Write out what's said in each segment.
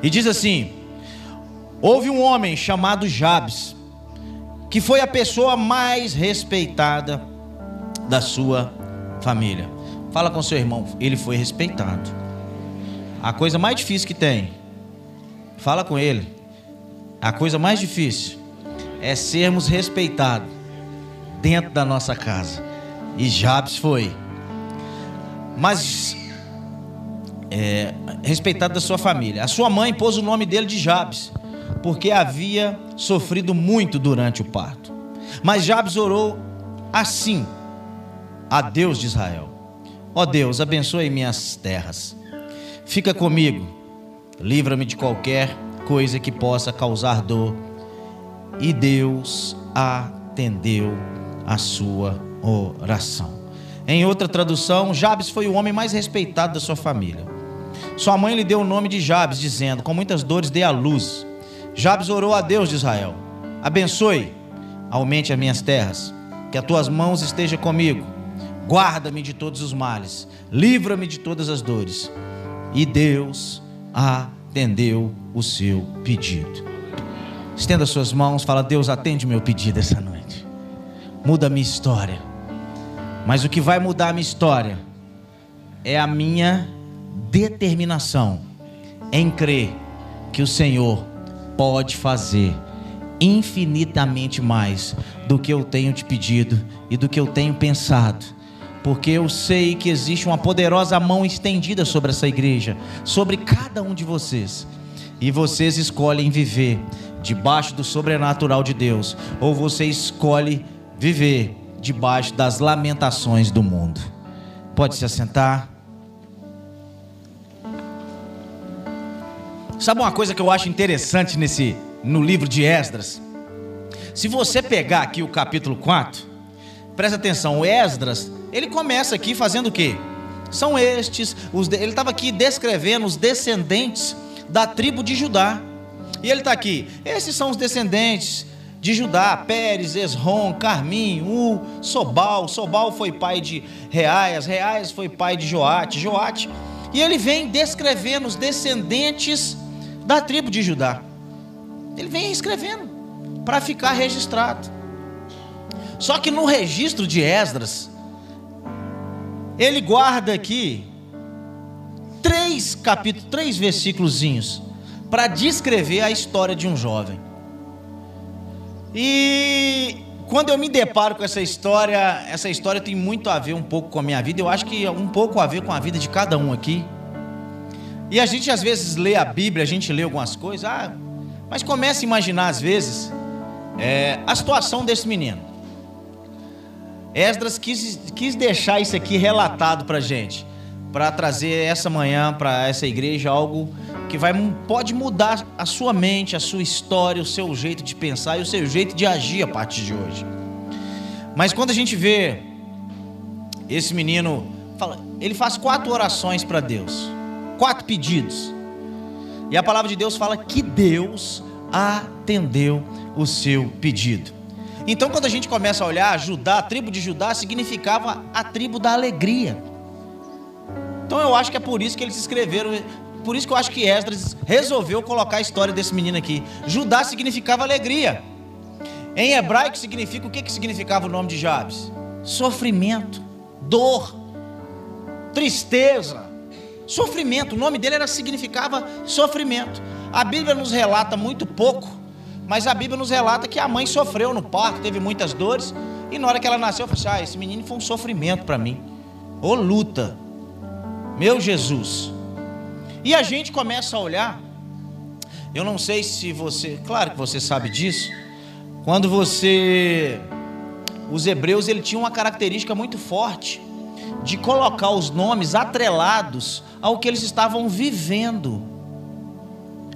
E diz assim: Houve um homem chamado Jabes, que foi a pessoa mais respeitada da sua família. Fala com seu irmão, ele foi respeitado. A coisa mais difícil que tem, fala com ele. A coisa mais difícil é sermos respeitados dentro da nossa casa. E Jabes foi. Mas é, respeitado da sua família. A sua mãe pôs o nome dele de Jabes, porque havia sofrido muito durante o parto. Mas Jabes orou assim a Deus de Israel: Ó oh Deus, abençoe minhas terras. Fica comigo. Livra-me de qualquer coisa que possa causar dor. E Deus atendeu a sua oração. Em outra tradução, Jabes foi o homem mais respeitado da sua família. Sua mãe lhe deu o nome de Jabes, dizendo: Com muitas dores dei à luz. Jabes orou a Deus de Israel: Abençoe, aumente as minhas terras, que as tuas mãos estejam comigo. Guarda-me de todos os males, livra-me de todas as dores. E Deus atendeu o seu pedido. Estenda suas mãos, fala: Deus, atende meu pedido essa noite. Muda a minha história. Mas o que vai mudar a minha história é a minha determinação em crer que o Senhor pode fazer infinitamente mais do que eu tenho te pedido e do que eu tenho pensado. Porque eu sei que existe uma poderosa mão estendida sobre essa igreja, sobre cada um de vocês. E vocês escolhem viver debaixo do sobrenatural de Deus, ou você escolhe viver debaixo das lamentações do mundo. Pode se assentar. Sabe uma coisa que eu acho interessante nesse no livro de Esdras? Se você pegar aqui o capítulo 4, presta atenção, o Esdras, ele começa aqui fazendo o quê? São estes, os, ele estava aqui descrevendo os descendentes da tribo de Judá. E ele está aqui, esses são os descendentes de Judá, Pérez, Esrom, Carmim, U, Sobal. Sobal foi pai de Reaias, Reaias foi pai de Joate, Joate. E ele vem descrevendo os descendentes da tribo de Judá. Ele vem escrevendo para ficar registrado. Só que no registro de Esdras, ele guarda aqui três capítulos, três versículos para descrever a história de um jovem. E quando eu me deparo com essa história, essa história tem muito a ver um pouco com a minha vida. Eu acho que um pouco a ver com a vida de cada um aqui. E a gente às vezes lê a Bíblia, a gente lê algumas coisas, ah, mas começa a imaginar às vezes é, a situação desse menino. Esdras quis, quis deixar isso aqui relatado para gente, para trazer essa manhã para essa igreja algo que vai, pode mudar a sua mente, a sua história, o seu jeito de pensar e o seu jeito de agir a partir de hoje. Mas quando a gente vê esse menino, ele faz quatro orações para Deus quatro pedidos. E a palavra de Deus fala que Deus atendeu o seu pedido. Então, quando a gente começa a olhar, Judá, a tribo de Judá significava a tribo da alegria. Então, eu acho que é por isso que eles escreveram, por isso que eu acho que Esdras resolveu colocar a história desse menino aqui. Judá significava alegria. Em hebraico significa o que, que significava o nome de Jabes? Sofrimento, dor, tristeza, Sofrimento, o nome dele era significava sofrimento. A Bíblia nos relata muito pouco, mas a Bíblia nos relata que a mãe sofreu no parto, teve muitas dores, e na hora que ela nasceu, eu falei assim: ah, esse menino foi um sofrimento para mim. Ô luta, meu Jesus. E a gente começa a olhar, eu não sei se você, claro que você sabe disso, quando você. Os hebreus ele tinham uma característica muito forte de colocar os nomes atrelados ao que eles estavam vivendo.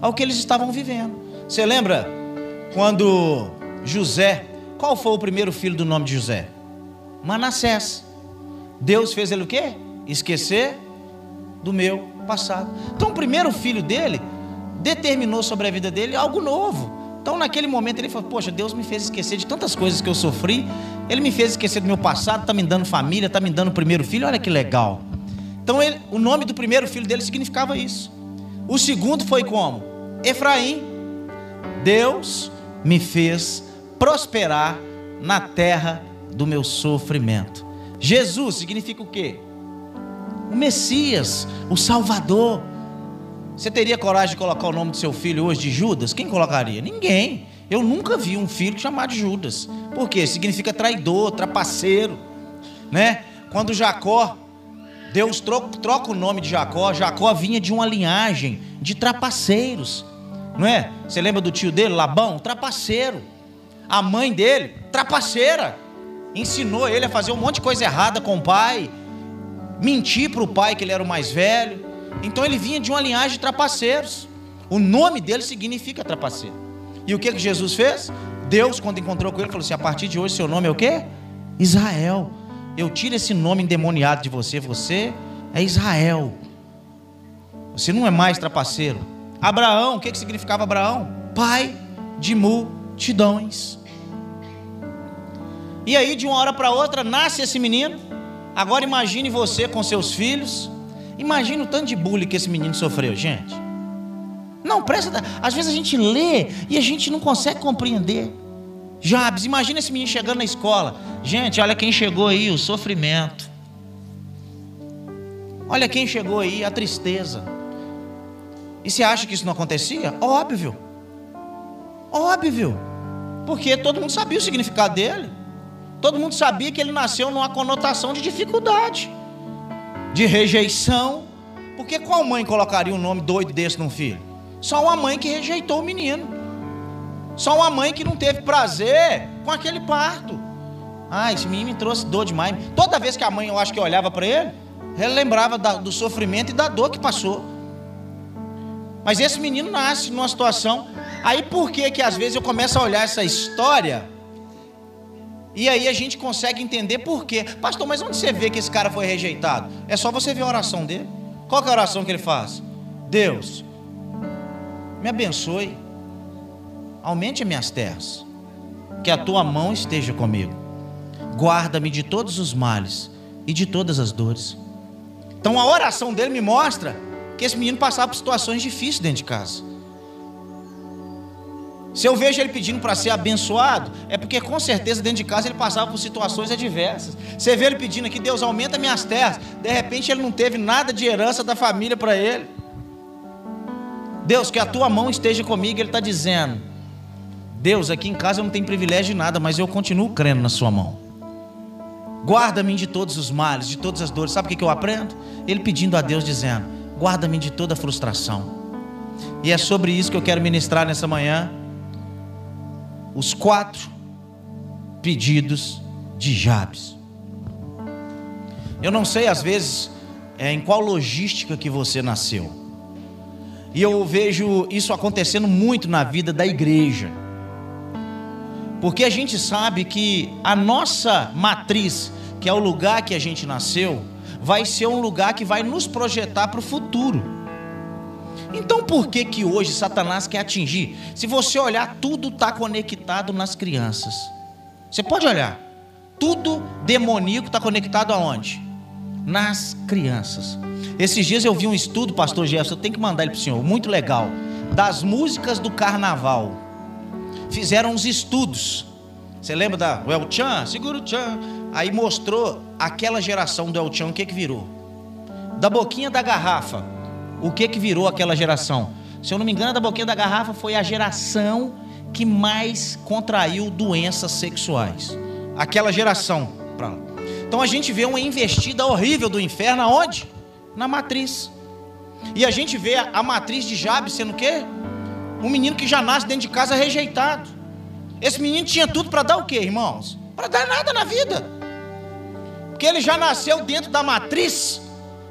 Ao que eles estavam vivendo. Você lembra quando José, qual foi o primeiro filho do nome de José? Manassés. Deus fez ele o quê? Esquecer do meu passado. Então o primeiro filho dele determinou sobre a vida dele algo novo. Então, naquele momento, ele falou: Poxa, Deus me fez esquecer de tantas coisas que eu sofri. Ele me fez esquecer do meu passado, está me dando família, está me dando o primeiro filho. Olha que legal. Então, ele, o nome do primeiro filho dele significava isso. O segundo foi como? Efraim, Deus me fez prosperar na terra do meu sofrimento. Jesus significa o quê? O Messias, o Salvador. Você teria coragem de colocar o nome do seu filho hoje de Judas? Quem colocaria? Ninguém. Eu nunca vi um filho chamado Judas. Por quê? Significa traidor, trapaceiro, né? Quando Jacó Deus troca, troca o nome de Jacó. Jacó vinha de uma linhagem de trapaceiros, não é? Você lembra do tio dele, Labão? Trapaceiro. A mãe dele, trapaceira. Ensinou ele a fazer um monte de coisa errada com o pai, mentir para o pai que ele era o mais velho. Então ele vinha de uma linhagem de trapaceiros. O nome dele significa trapaceiro. E o que, que Jesus fez? Deus, quando encontrou com ele, falou assim: a partir de hoje, seu nome é o quê? Israel. Eu tiro esse nome endemoniado de você. Você é Israel. Você não é mais trapaceiro. Abraão, o que, que significava Abraão? Pai de multidões. E aí, de uma hora para outra, nasce esse menino. Agora imagine você com seus filhos. Imagine o tanto de bullying que esse menino sofreu, gente. Não, presta. Às vezes a gente lê e a gente não consegue compreender. Jabes, imagina esse menino chegando na escola. Gente, olha quem chegou aí, o sofrimento. Olha quem chegou aí, a tristeza. E você acha que isso não acontecia? Óbvio. Óbvio. Porque todo mundo sabia o significado dele. Todo mundo sabia que ele nasceu numa conotação de dificuldade, de rejeição. Porque qual mãe colocaria um nome doido desse num filho? Só uma mãe que rejeitou o menino. Só uma mãe que não teve prazer com aquele parto. Ah, esse menino me trouxe dor demais. Toda vez que a mãe, eu acho que olhava para ele, ela lembrava do sofrimento e da dor que passou. Mas esse menino nasce numa situação. Aí por que que às vezes eu começo a olhar essa história e aí a gente consegue entender por quê. Pastor, mas onde você vê que esse cara foi rejeitado? É só você ver a oração dele. Qual é a oração que ele faz? Deus, me abençoe aumente minhas terras, que a tua mão esteja comigo. Guarda-me de todos os males e de todas as dores. Então a oração dele me mostra que esse menino passava por situações difíceis dentro de casa. Se eu vejo ele pedindo para ser abençoado, é porque com certeza dentro de casa ele passava por situações adversas. Você vê ele pedindo aqui, Deus aumenta minhas terras. De repente ele não teve nada de herança da família para ele. Deus, que a tua mão esteja comigo, ele está dizendo. Deus, aqui em casa eu não tenho privilégio de nada, mas eu continuo crendo na Sua mão. Guarda-me de todos os males, de todas as dores. Sabe o que eu aprendo? Ele pedindo a Deus, dizendo: Guarda-me de toda frustração. E é sobre isso que eu quero ministrar nessa manhã. Os quatro pedidos de Jabes. Eu não sei, às vezes, é, em qual logística que você nasceu. E eu vejo isso acontecendo muito na vida da igreja. Porque a gente sabe que a nossa matriz, que é o lugar que a gente nasceu, vai ser um lugar que vai nos projetar para o futuro. Então por que que hoje Satanás quer atingir? Se você olhar, tudo está conectado nas crianças. Você pode olhar. Tudo demoníaco está conectado aonde? Nas crianças. Esses dias eu vi um estudo, pastor Jefferson, eu tenho que mandar ele para o senhor, muito legal. Das músicas do carnaval fizeram uns estudos. Você lembra da El Chan? Segura o Chan. Aí mostrou aquela geração do El Chan, o que que virou? Da boquinha da garrafa, o que que virou aquela geração? Se eu não me engano, da boquinha da garrafa foi a geração que mais contraiu doenças sexuais. Aquela geração. Então a gente vê uma investida horrível do inferno aonde? Na matriz. E a gente vê a matriz de Jabes sendo o quê? Um menino que já nasce dentro de casa rejeitado. Esse menino tinha tudo para dar o quê, irmãos? Para dar nada na vida. Porque ele já nasceu dentro da matriz,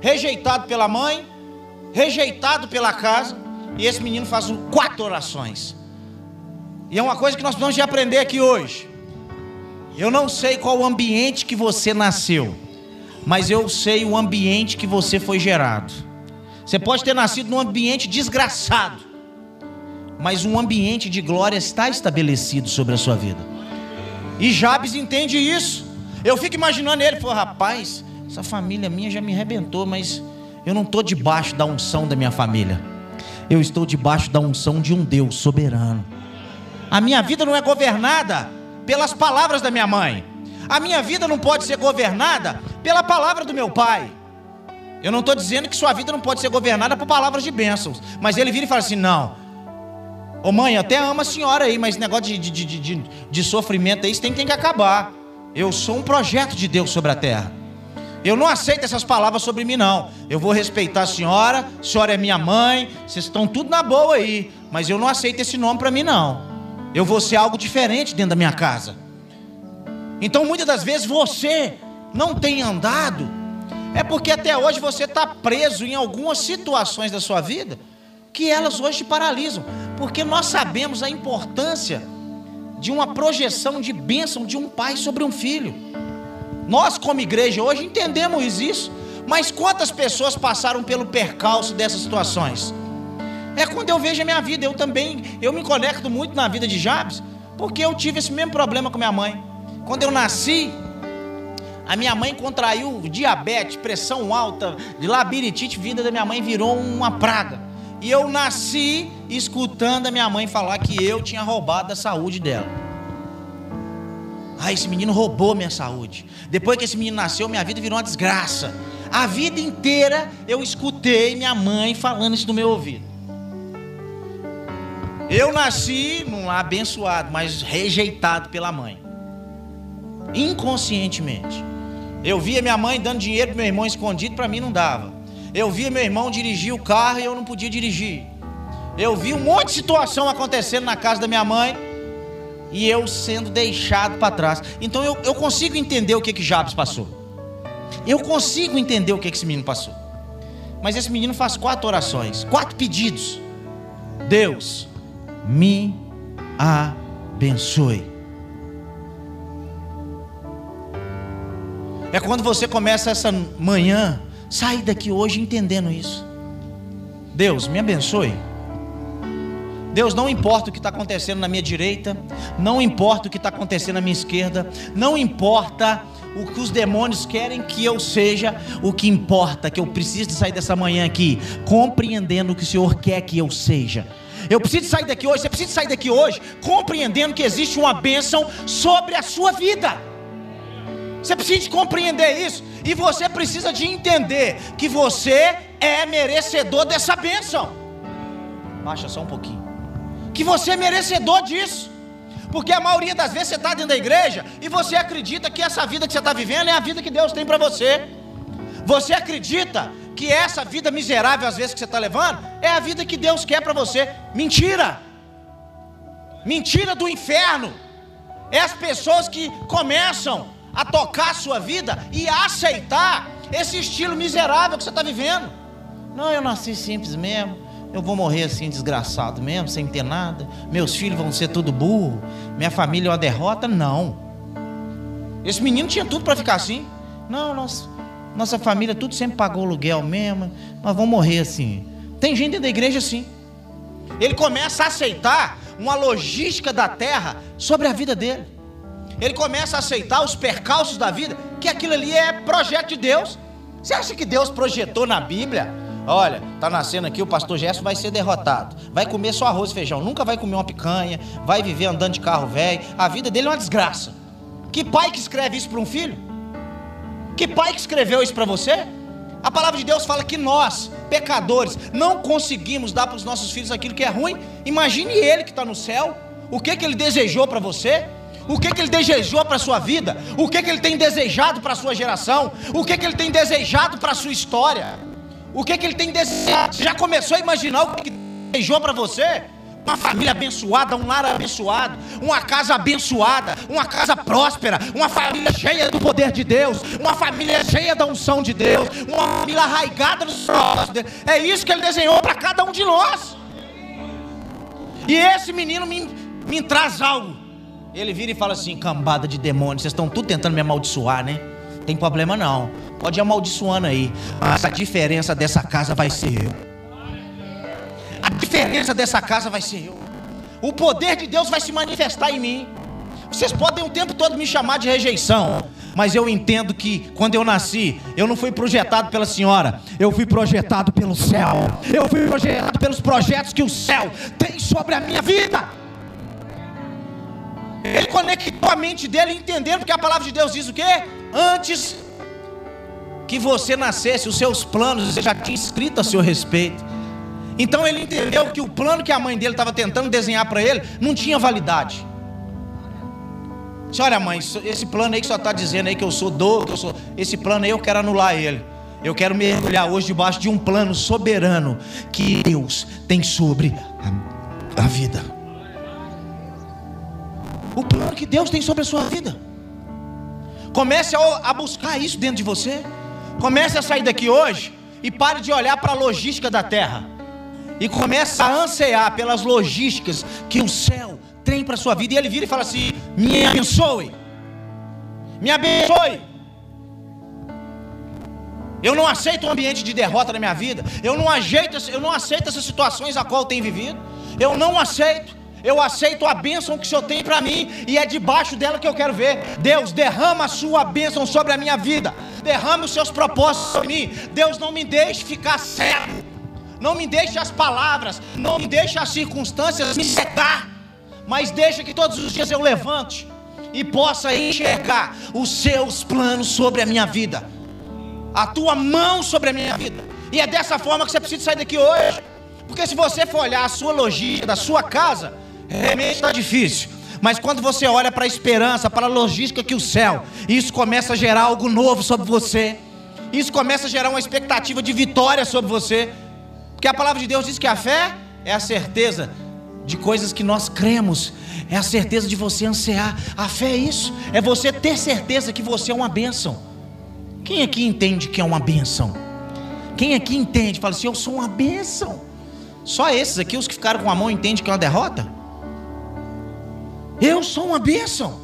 rejeitado pela mãe, rejeitado pela casa. E esse menino faz quatro orações. E é uma coisa que nós precisamos de aprender aqui hoje. Eu não sei qual o ambiente que você nasceu, mas eu sei o ambiente que você foi gerado. Você pode ter nascido num ambiente desgraçado, mas um ambiente de glória está estabelecido sobre a sua vida. E Jabes entende isso. Eu fico imaginando ele, falou, rapaz, essa família minha já me arrebentou, mas eu não estou debaixo da unção da minha família. eu estou debaixo da unção de um Deus soberano. A minha vida não é governada pelas palavras da minha mãe. A minha vida não pode ser governada pela palavra do meu pai. Eu não estou dizendo que sua vida não pode ser governada por palavras de bênçãos. Mas ele vira e fala assim: não. Ô mãe, até amo a senhora aí, mas esse negócio de, de, de, de, de sofrimento aí, isso tem, tem que acabar. Eu sou um projeto de Deus sobre a terra. Eu não aceito essas palavras sobre mim, não. Eu vou respeitar a senhora, a senhora é minha mãe, vocês estão tudo na boa aí. Mas eu não aceito esse nome para mim, não. Eu vou ser algo diferente dentro da minha casa. Então, muitas das vezes, você não tem andado, é porque até hoje você está preso em algumas situações da sua vida que elas hoje te paralisam. Porque nós sabemos a importância de uma projeção de bênção de um pai sobre um filho. Nós, como igreja, hoje entendemos isso, mas quantas pessoas passaram pelo percalço dessas situações? É quando eu vejo a minha vida, eu também, eu me conecto muito na vida de Jabes, porque eu tive esse mesmo problema com minha mãe. Quando eu nasci, a minha mãe contraiu diabetes, pressão alta, labirintite, vida da minha mãe virou uma praga. E eu nasci escutando a minha mãe falar que eu tinha roubado a saúde dela. Ah, esse menino roubou minha saúde. Depois que esse menino nasceu, minha vida virou uma desgraça. A vida inteira eu escutei minha mãe falando isso no meu ouvido. Eu nasci num lar abençoado, mas rejeitado pela mãe. Inconscientemente. Eu via minha mãe dando dinheiro para meu irmão escondido, para mim não dava. Eu via meu irmão dirigir o carro e eu não podia dirigir. Eu vi um monte de situação acontecendo na casa da minha mãe e eu sendo deixado para trás. Então eu, eu consigo entender o que que Jabes passou. Eu consigo entender o que, que esse menino passou. Mas esse menino faz quatro orações, quatro pedidos. Deus, me abençoe. É quando você começa essa manhã, sair daqui hoje entendendo isso. Deus, me abençoe. Deus, não importa o que está acontecendo na minha direita, não importa o que está acontecendo na minha esquerda, não importa o que os demônios querem que eu seja, o que importa é que eu preciso sair dessa manhã aqui, compreendendo o que o Senhor quer que eu seja. Eu preciso sair daqui hoje, você precisa sair daqui hoje, compreendendo que existe uma bênção sobre a sua vida. Você precisa compreender isso, e você precisa de entender que você é merecedor dessa bênção. Baixa só um pouquinho que você é merecedor disso. Porque a maioria das vezes você está dentro da igreja e você acredita que essa vida que você está vivendo é a vida que Deus tem para você. Você acredita que essa vida miserável, às vezes, que você está levando, é a vida que Deus quer para você. Mentira! Mentira do inferno. É as pessoas que começam a tocar a sua vida e a aceitar esse estilo miserável que você está vivendo. Não, eu nasci simples mesmo eu vou morrer assim desgraçado mesmo, sem ter nada. Meus filhos vão ser tudo burro. Minha família é uma derrota? Não. Esse menino tinha tudo para ficar assim. Não, nossa, nossa família tudo sempre pagou aluguel mesmo. Nós vamos morrer assim. Tem gente dentro da igreja assim. Ele começa a aceitar uma logística da terra sobre a vida dele. Ele começa a aceitar os percalços da vida, que aquilo ali é projeto de Deus. Você acha que Deus projetou na Bíblia Olha, tá nascendo aqui, o pastor Gerson vai ser derrotado. Vai comer só arroz e feijão, nunca vai comer uma picanha, vai viver andando de carro velho. A vida dele é uma desgraça. Que pai que escreve isso para um filho? Que pai que escreveu isso para você? A palavra de Deus fala que nós, pecadores, não conseguimos dar para os nossos filhos aquilo que é ruim. Imagine ele que está no céu, o que, que ele desejou para você, o que, que ele desejou para a sua vida, o que, que ele tem desejado para a sua geração, o que, que ele tem desejado para a sua história. O que, que ele tem desejado? Você já começou a imaginar o que desejou para você? Uma família abençoada, um lar abençoado, uma casa abençoada, uma casa próspera, uma família cheia do poder de Deus, uma família cheia da unção de Deus, uma família arraigada nos propósitos dele. É isso que ele desenhou para cada um de nós. E esse menino me, me traz algo. Ele vira e fala assim: cambada de demônios, vocês estão tudo tentando me amaldiçoar, né? Tem problema não. Pode ir amaldiçoando aí. Mas a diferença dessa casa vai ser eu. A diferença dessa casa vai ser eu. O poder de Deus vai se manifestar em mim. Vocês podem o tempo todo me chamar de rejeição. mas eu entendo que quando eu nasci, eu não fui projetado pela senhora, eu fui projetado pelo céu. Eu fui projetado pelos projetos que o céu tem sobre a minha vida. Ele conectou a mente dele entendendo porque a palavra de Deus diz o quê? Antes que você nascesse, os seus planos já tinha escrito a seu respeito. Então ele entendeu que o plano que a mãe dele estava tentando desenhar para ele não tinha validade. Olha, mãe, esse plano aí que só está dizendo aí que eu sou do, que eu sou. Esse plano aí eu quero anular ele. Eu quero mergulhar hoje debaixo de um plano soberano que Deus tem sobre a vida. O plano que Deus tem sobre a sua vida. Comece a, buscar isso dentro de você. Comece a sair daqui hoje e pare de olhar para a logística da terra. E comece a ansear pelas logísticas que o céu tem para a sua vida. E ele vira e fala assim: Me abençoe. Me abençoe. Eu não aceito um ambiente de derrota na minha vida. Eu não aceito, eu não aceito essas situações a qual eu tenho vivido. Eu não aceito. Eu aceito a bênção que o Senhor tem para mim e é debaixo dela que eu quero ver. Deus, derrama a sua bênção sobre a minha vida. Derrame os seus propósitos sobre mim. Deus, não me deixe ficar cego. Não me deixe as palavras, não me deixe as circunstâncias me cegar. Mas deixa que todos os dias eu levante e possa enxergar os seus planos sobre a minha vida. A tua mão sobre a minha vida. E é dessa forma que você precisa sair daqui hoje. Porque se você for olhar a sua logística da sua casa, realmente está difícil. Mas quando você olha para a esperança, para a logística que o céu, isso começa a gerar algo novo sobre você. Isso começa a gerar uma expectativa de vitória sobre você. Porque a palavra de Deus diz que a fé é a certeza de coisas que nós cremos, é a certeza de você ansiar. A fé é isso, é você ter certeza que você é uma bênção. Quem aqui entende que é uma bênção? Quem aqui entende, fala assim: Eu sou uma bênção. Só esses aqui, os que ficaram com a mão, entendem que é uma derrota? Eu sou uma bênção.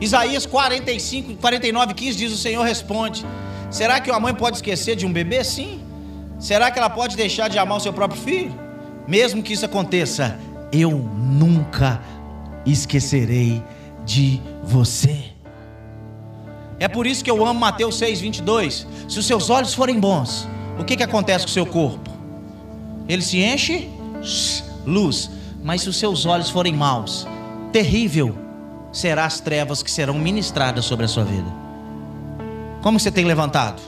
Isaías 45, 49, 15 diz: O Senhor responde: Será que uma mãe pode esquecer de um bebê? Sim. Será que ela pode deixar de amar o seu próprio filho? Mesmo que isso aconteça, eu nunca esquecerei de você. É por isso que eu amo Mateus 6, 22. Se os seus olhos forem bons, o que, que acontece com o seu corpo? Ele se enche, luz. Mas se os seus olhos forem maus, terrível será as trevas que serão ministradas sobre a sua vida. Como você tem levantado?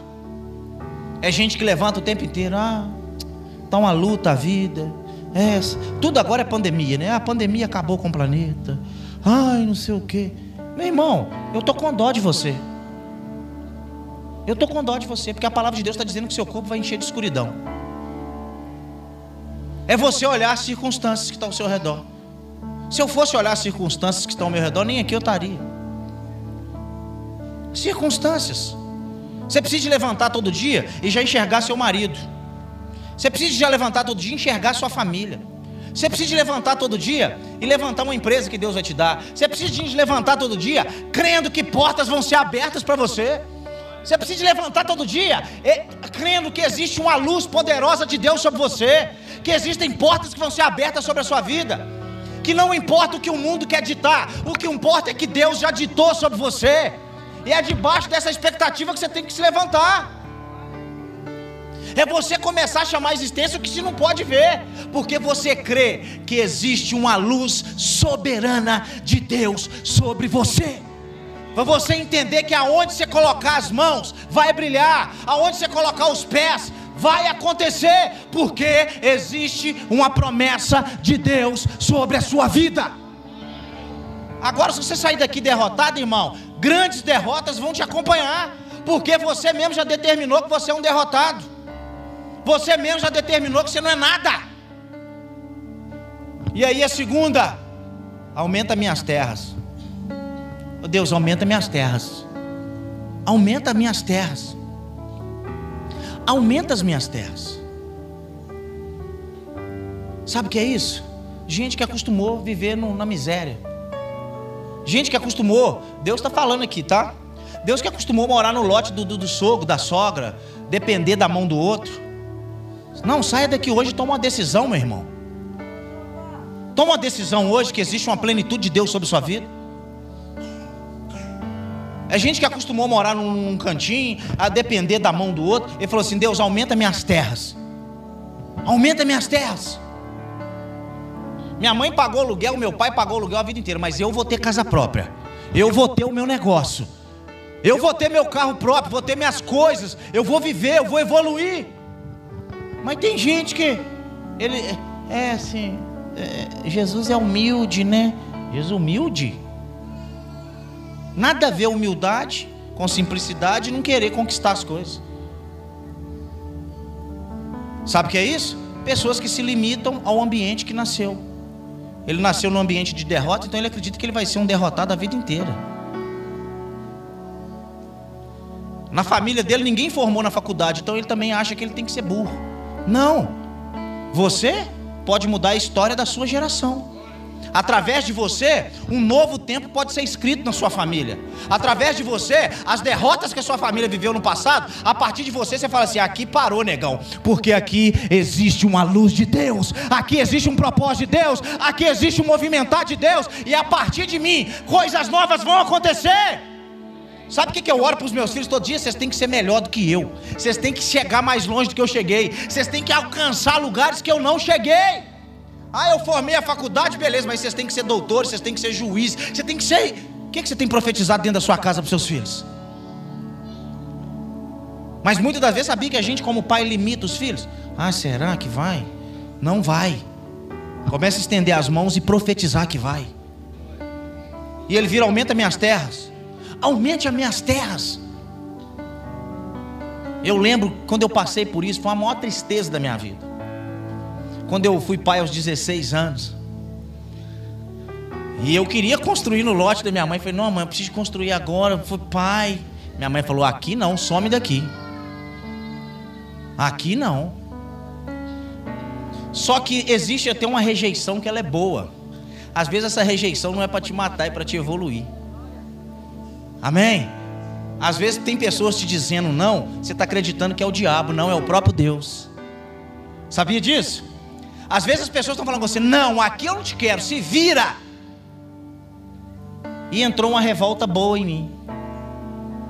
É gente que levanta o tempo inteiro, ah, tá uma luta a vida. É, tudo agora é pandemia, né? A pandemia acabou com o planeta. Ai, não sei o quê. Meu irmão, eu tô com dó de você. Eu tô com dó de você, porque a palavra de Deus está dizendo que seu corpo vai encher de escuridão. É você olhar as circunstâncias que estão ao seu redor. Se eu fosse olhar as circunstâncias que estão ao meu redor, nem aqui eu estaria. Circunstâncias. Você precisa levantar todo dia e já enxergar seu marido. Você precisa já levantar todo dia e enxergar sua família. Você precisa levantar todo dia e levantar uma empresa que Deus vai te dar. Você precisa levantar todo dia crendo que portas vão ser abertas para você. Você precisa levantar todo dia crendo que existe uma luz poderosa de Deus sobre você que existem portas que vão ser abertas sobre a sua vida. Que não importa o que o mundo quer ditar, o que importa é que Deus já ditou sobre você. E é debaixo dessa expectativa que você tem que se levantar. É você começar a chamar a existência o que você não pode ver, porque você crê que existe uma luz soberana de Deus sobre você. Para você entender que aonde você colocar as mãos vai brilhar, aonde você colocar os pés vai acontecer, porque existe uma promessa de Deus sobre a sua vida. Agora, se você sair daqui derrotado, irmão, grandes derrotas vão te acompanhar, porque você mesmo já determinou que você é um derrotado, você mesmo já determinou que você não é nada. E aí, a segunda, aumenta minhas terras. Oh Deus, aumenta minhas terras. Aumenta minhas terras aumenta as minhas terras. Sabe o que é isso? Gente que acostumou viver no, na miséria. Gente que acostumou, Deus está falando aqui, tá? Deus que acostumou morar no lote do, do, do sogro, da sogra, depender da mão do outro. Não, saia daqui hoje e toma uma decisão, meu irmão. Toma uma decisão hoje que existe uma plenitude de Deus sobre sua vida. É gente que acostumou a morar num, num cantinho, a depender da mão do outro. Ele falou assim: Deus, aumenta minhas terras. Aumenta minhas terras. Minha mãe pagou aluguel, meu pai pagou aluguel a vida inteira, mas eu vou ter casa própria. Eu vou ter o meu negócio. Eu vou ter meu carro próprio, vou ter minhas coisas, eu vou viver, eu vou evoluir. Mas tem gente que ele é assim, é, Jesus é humilde, né? Jesus humilde. Nada a ver humildade com simplicidade e não querer conquistar as coisas. Sabe o que é isso? Pessoas que se limitam ao ambiente que nasceu. Ele nasceu num ambiente de derrota, então ele acredita que ele vai ser um derrotado a vida inteira. Na família dele ninguém formou na faculdade, então ele também acha que ele tem que ser burro. Não. Você pode mudar a história da sua geração. Através de você, um novo tempo pode ser escrito na sua família. Através de você, as derrotas que a sua família viveu no passado, a partir de você, você fala assim: aqui parou, negão, porque aqui existe uma luz de Deus, aqui existe um propósito de Deus, aqui existe um movimentar de Deus, e a partir de mim, coisas novas vão acontecer. Sabe o que, eu oro para os meus filhos todo dia? Vocês têm que ser melhor do que eu. Vocês têm que chegar mais longe do que eu cheguei. Vocês têm que alcançar lugares que eu não cheguei. Ah, eu formei a faculdade, beleza, mas vocês têm que ser doutores, vocês têm que ser juízes, você tem que ser. O que, que você tem profetizado dentro da sua casa para os seus filhos? Mas muitas das vezes sabia que a gente, como pai, limita os filhos. Ah, será que vai? Não vai. Começa a estender as mãos e profetizar que vai. E ele vira, aumenta minhas terras aumente as minhas terras. Eu lembro quando eu passei por isso, foi a maior tristeza da minha vida. Quando eu fui pai aos 16 anos. E eu queria construir no lote da minha mãe. Falei, não, mãe, eu preciso construir agora. Falei, pai. Minha mãe falou, aqui não, some daqui. Aqui não. Só que existe até uma rejeição que ela é boa. Às vezes essa rejeição não é para te matar, é para te evoluir. Amém? Às vezes tem pessoas te dizendo não, você está acreditando que é o diabo, não, é o próprio Deus. Sabia disso? Às vezes as pessoas estão falando com você, não, aqui eu não te quero, se vira. E entrou uma revolta boa em mim.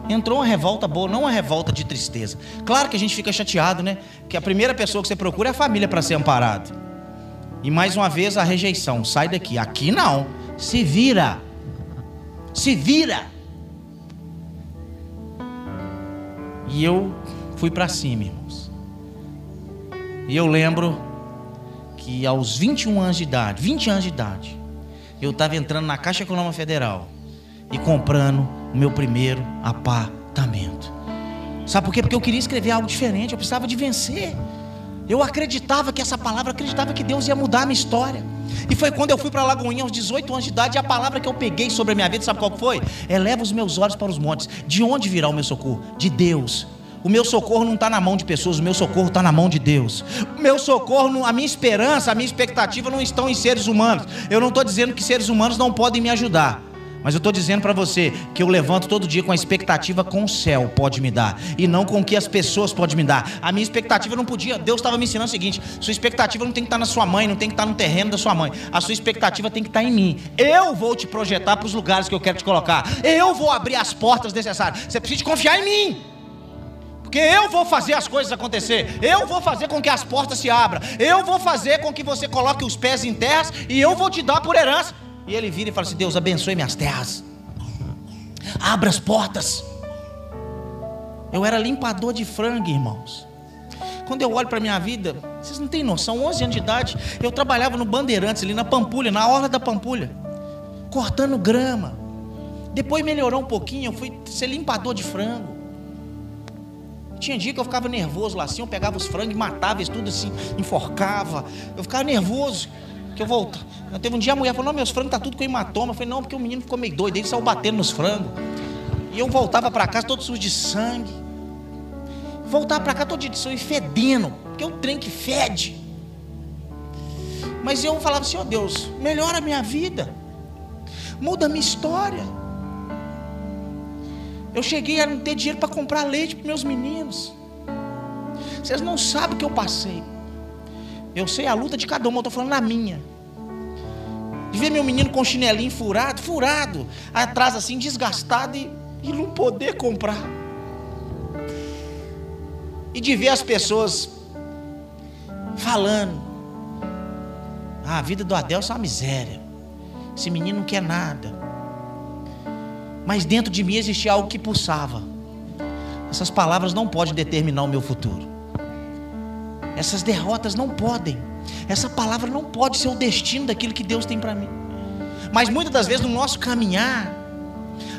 Entrou uma revolta boa, não uma revolta de tristeza. Claro que a gente fica chateado, né? Que a primeira pessoa que você procura é a família para ser amparado. E mais uma vez a rejeição, sai daqui. Aqui não. Se vira. Se vira. E eu fui para cima, irmãos. E eu lembro que aos 21 anos de idade, 20 anos de idade, eu estava entrando na Caixa Econômica Federal e comprando o meu primeiro apartamento. Sabe por quê? Porque eu queria escrever algo diferente, eu precisava de vencer. Eu acreditava que essa palavra, acreditava que Deus ia mudar a minha história. E foi quando eu fui para Lagoinha aos 18 anos de idade, e a palavra que eu peguei sobre a minha vida, sabe qual foi? Eleva os meus olhos para os montes. De onde virá o meu socorro? De Deus. O meu socorro não está na mão de pessoas, o meu socorro está na mão de Deus. O meu socorro, a minha esperança, a minha expectativa não estão em seres humanos. Eu não estou dizendo que seres humanos não podem me ajudar. Mas eu estou dizendo para você que eu levanto todo dia com a expectativa com o céu pode me dar e não com o que as pessoas podem me dar. A minha expectativa não podia. Deus estava me ensinando o seguinte: sua expectativa não tem que estar tá na sua mãe, não tem que estar tá no terreno da sua mãe. A sua expectativa tem que estar tá em mim. Eu vou te projetar para os lugares que eu quero te colocar. Eu vou abrir as portas necessárias. Você precisa confiar em mim. Porque eu vou fazer as coisas acontecer. Eu vou fazer com que as portas se abram. Eu vou fazer com que você coloque os pés em terras e eu vou te dar por herança. E ele vira e fala assim: Deus abençoe minhas terras, abra as portas. Eu era limpador de frango, irmãos. Quando eu olho para a minha vida, vocês não têm noção, 11 anos de idade, eu trabalhava no Bandeirantes, ali na Pampulha, na orla da Pampulha, cortando grama. Depois melhorou um pouquinho, eu fui ser limpador de frango. Tinha dia que eu ficava nervoso lá assim, eu pegava os frangos matava isso tudo assim, enforcava. Eu ficava nervoso que eu volto. Teve um dia a mulher falou: Não, meus frangos tá tudo com hematoma. Eu falei: Não, porque o menino ficou meio doido, ele saiu batendo nos frangos. E eu voltava para casa todo sujo de sangue. Voltava para cá todo dia de sangue, fedendo, porque é um trem que fede. Mas eu falava assim: Ó oh, Deus, melhora a minha vida, muda a minha história. Eu cheguei a não ter dinheiro para comprar leite para meus meninos. Vocês não sabem o que eu passei. Eu sei a luta de cada um, eu estou falando na minha. De ver meu menino com chinelinho furado, furado, atrás assim, desgastado, e e não poder comprar. E de ver as pessoas falando: ah, a vida do Adelson é uma miséria. Esse menino não quer nada. Mas dentro de mim existia algo que pulsava. Essas palavras não podem determinar o meu futuro. Essas derrotas não podem. Essa palavra não pode ser o destino daquilo que Deus tem para mim. Mas muitas das vezes no nosso caminhar,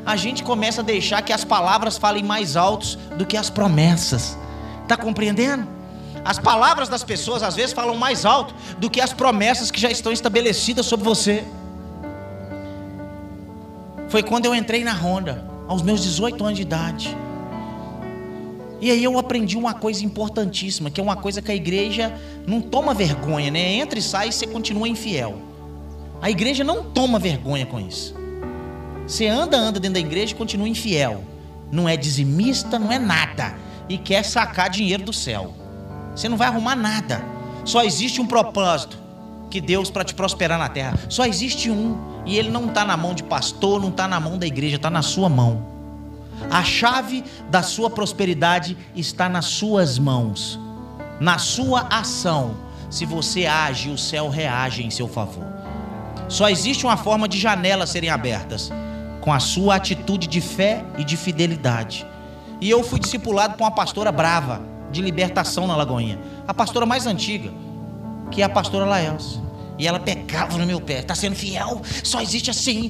a gente começa a deixar que as palavras falem mais altos do que as promessas. Está compreendendo? As palavras das pessoas às vezes falam mais alto do que as promessas que já estão estabelecidas sobre você. Foi quando eu entrei na Honda, aos meus 18 anos de idade. E aí eu aprendi uma coisa importantíssima, que é uma coisa que a igreja não toma vergonha, né? Entra e sai e você continua infiel. A igreja não toma vergonha com isso. Você anda, anda dentro da igreja e continua infiel. Não é dizimista, não é nada. E quer sacar dinheiro do céu. Você não vai arrumar nada. Só existe um propósito que Deus para te prosperar na terra. Só existe um. E ele não está na mão de pastor, não está na mão da igreja, está na sua mão. A chave da sua prosperidade está nas suas mãos, na sua ação. Se você age, o céu reage em seu favor. Só existe uma forma de janelas serem abertas: com a sua atitude de fé e de fidelidade. E eu fui discipulado por uma pastora brava, de libertação na Lagoinha. A pastora mais antiga, que é a pastora Laels. E ela pegava no meu pé: está sendo fiel? Só existe assim.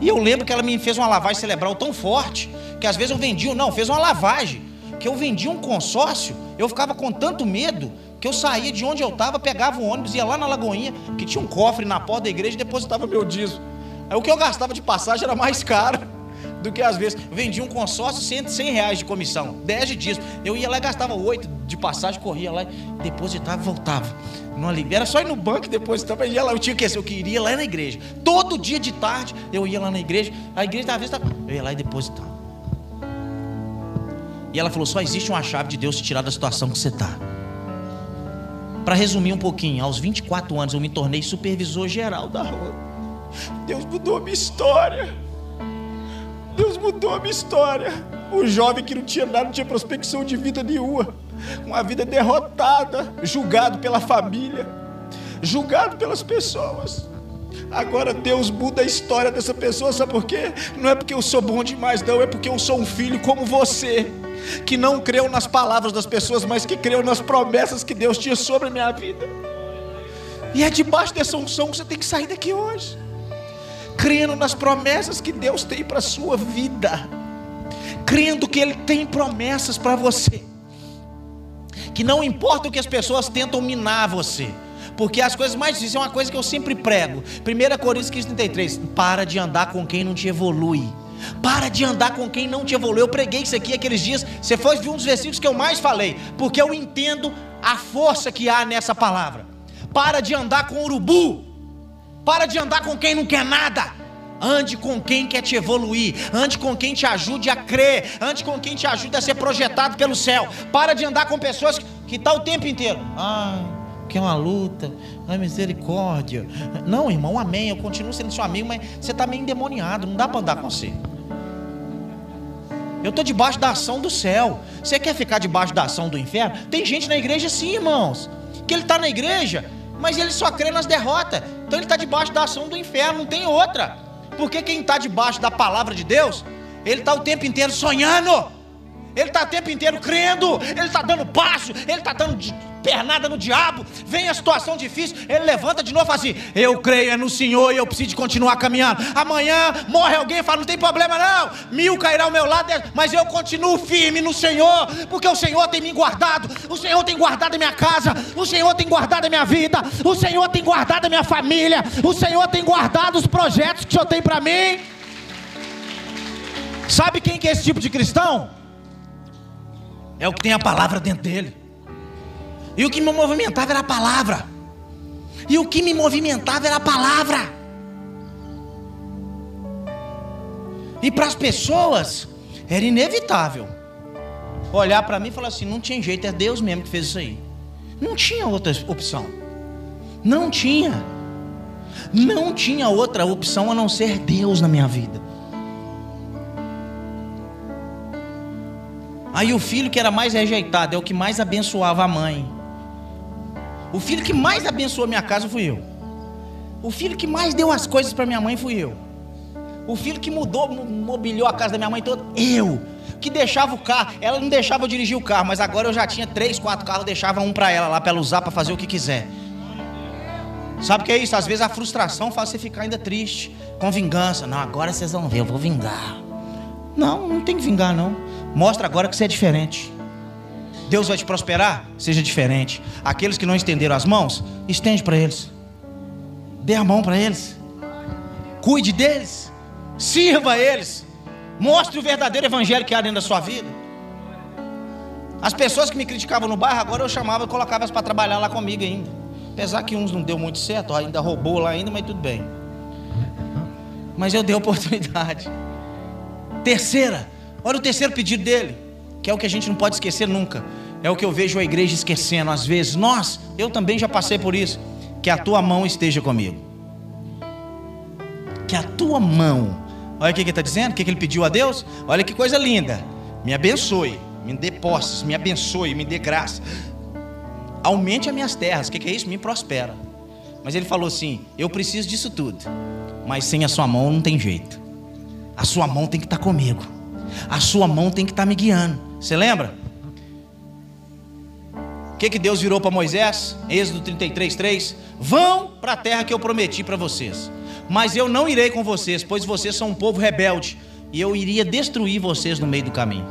E eu lembro que ela me fez uma lavagem cerebral tão forte que às vezes eu vendia, não, fez uma lavagem, que eu vendia um consórcio, eu ficava com tanto medo que eu saía de onde eu estava, pegava um ônibus, ia lá na Lagoinha, que tinha um cofre na porta da igreja e depositava meu dízimo. Aí o que eu gastava de passagem era mais caro do que às vezes. Vendia um consórcio, 100, 100 reais de comissão, 10 de dízimo. Eu ia lá e gastava 8 de passagem, corria lá, depositava e voltava. Não Era só ir no banco e depositava. Eu ia lá, eu tinha que eu queria lá na igreja. Todo dia de tarde eu ia lá na igreja. A igreja às vezes eu ia lá e depositava. E ela falou: só existe uma chave de Deus te tirar da situação que você está. Para resumir um pouquinho, aos 24 anos eu me tornei supervisor geral da rua. Deus mudou a minha história. Deus mudou a minha história. O jovem que não tinha nada, não tinha prospecção de vida nenhuma. Uma vida derrotada, julgado pela família, julgado pelas pessoas. Agora Deus muda a história dessa pessoa, sabe por quê? Não é porque eu sou bom demais, não, é porque eu sou um filho como você, que não creu nas palavras das pessoas, mas que creu nas promessas que Deus tinha sobre a minha vida. E é debaixo dessa unção que você tem que sair daqui hoje crendo nas promessas que Deus tem para a sua vida, crendo que Ele tem promessas para você, que não importa o que as pessoas tentam minar você, porque as coisas mais difíceis é uma coisa que eu sempre prego. 1 Coríntios 15, 33. Para de andar com quem não te evolui. Para de andar com quem não te evolui. Eu preguei isso aqui aqueles dias. Você foi um dos versículos que eu mais falei. Porque eu entendo a força que há nessa palavra. Para de andar com urubu. Para de andar com quem não quer nada. Ande com quem quer te evoluir. Ande com quem te ajude a crer. Ande com quem te ajude a ser projetado pelo céu. Para de andar com pessoas que estão tá o tempo inteiro. Ai, que é uma luta. Ai, misericórdia. Não, irmão, amém. Eu continuo sendo seu amigo, mas você está meio endemoniado. Não dá para andar com você. Eu estou debaixo da ação do céu. Você quer ficar debaixo da ação do inferno? Tem gente na igreja sim, irmãos. Que ele está na igreja, mas ele só crê nas derrotas. Então ele está debaixo da ação do inferno, não tem outra. Porque quem está debaixo da palavra de Deus, ele está o tempo inteiro sonhando, ele está o tempo inteiro crendo, ele está dando passo, ele está dando pernada no diabo, vem a situação difícil, ele levanta de novo e fala assim: Eu creio é no Senhor e eu preciso continuar caminhando. Amanhã morre alguém e fala: Não tem problema não, mil cairá ao meu lado, mas eu continuo firme no Senhor, porque o Senhor tem me guardado, o Senhor tem guardado a minha casa, o Senhor tem guardado a minha vida, o Senhor tem guardado a minha família, o Senhor tem guardado os projetos que o Senhor tem para mim. Sabe quem que é esse tipo de cristão? É o que tem a palavra dentro dele. E o que me movimentava era a palavra. E o que me movimentava era a palavra. E para as pessoas era inevitável olhar para mim e falar assim: não tinha jeito, é Deus mesmo que fez isso aí. Não tinha outra opção. Não tinha. Não tinha outra opção a não ser Deus na minha vida. Aí o filho que era mais rejeitado é o que mais abençoava a mãe. O filho que mais abençoou minha casa fui eu. O filho que mais deu as coisas para minha mãe fui eu. O filho que mudou, mobiliou a casa da minha mãe toda, eu. Que deixava o carro, ela não deixava eu dirigir o carro, mas agora eu já tinha três, quatro carros, deixava um para ela lá, para ela usar para fazer o que quiser. Sabe o que é isso? Às vezes a frustração faz você ficar ainda triste, com vingança. Não, agora vocês vão ver, eu vou vingar. Não, não tem que vingar, não. Mostra agora que você é diferente. Deus vai te prosperar? Seja diferente. Aqueles que não estenderam as mãos, estende para eles. Dê a mão para eles. Cuide deles. Sirva eles. Mostre o verdadeiro evangelho que há dentro da sua vida. As pessoas que me criticavam no bairro, agora eu chamava e colocava elas para trabalhar lá comigo ainda. Apesar que uns não deu muito certo, ainda roubou lá ainda, mas tudo bem. Mas eu dei oportunidade. Terceira, olha o terceiro pedido dele, que é o que a gente não pode esquecer nunca. É o que eu vejo a igreja esquecendo às vezes. Nós, eu também já passei por isso. Que a tua mão esteja comigo. Que a tua mão. Olha o que ele está dizendo, o que ele pediu a Deus. Olha que coisa linda. Me abençoe, me dê posses, me abençoe, me dê graça. Aumente as minhas terras. O que é isso? Me prospera. Mas ele falou assim: Eu preciso disso tudo. Mas sem a sua mão não tem jeito. A sua mão tem que estar comigo. A sua mão tem que estar me guiando. Você lembra? O que, que Deus virou para Moisés? Êxodo 33, 3. Vão para a terra que eu prometi para vocês. Mas eu não irei com vocês, pois vocês são um povo rebelde. E eu iria destruir vocês no meio do caminho.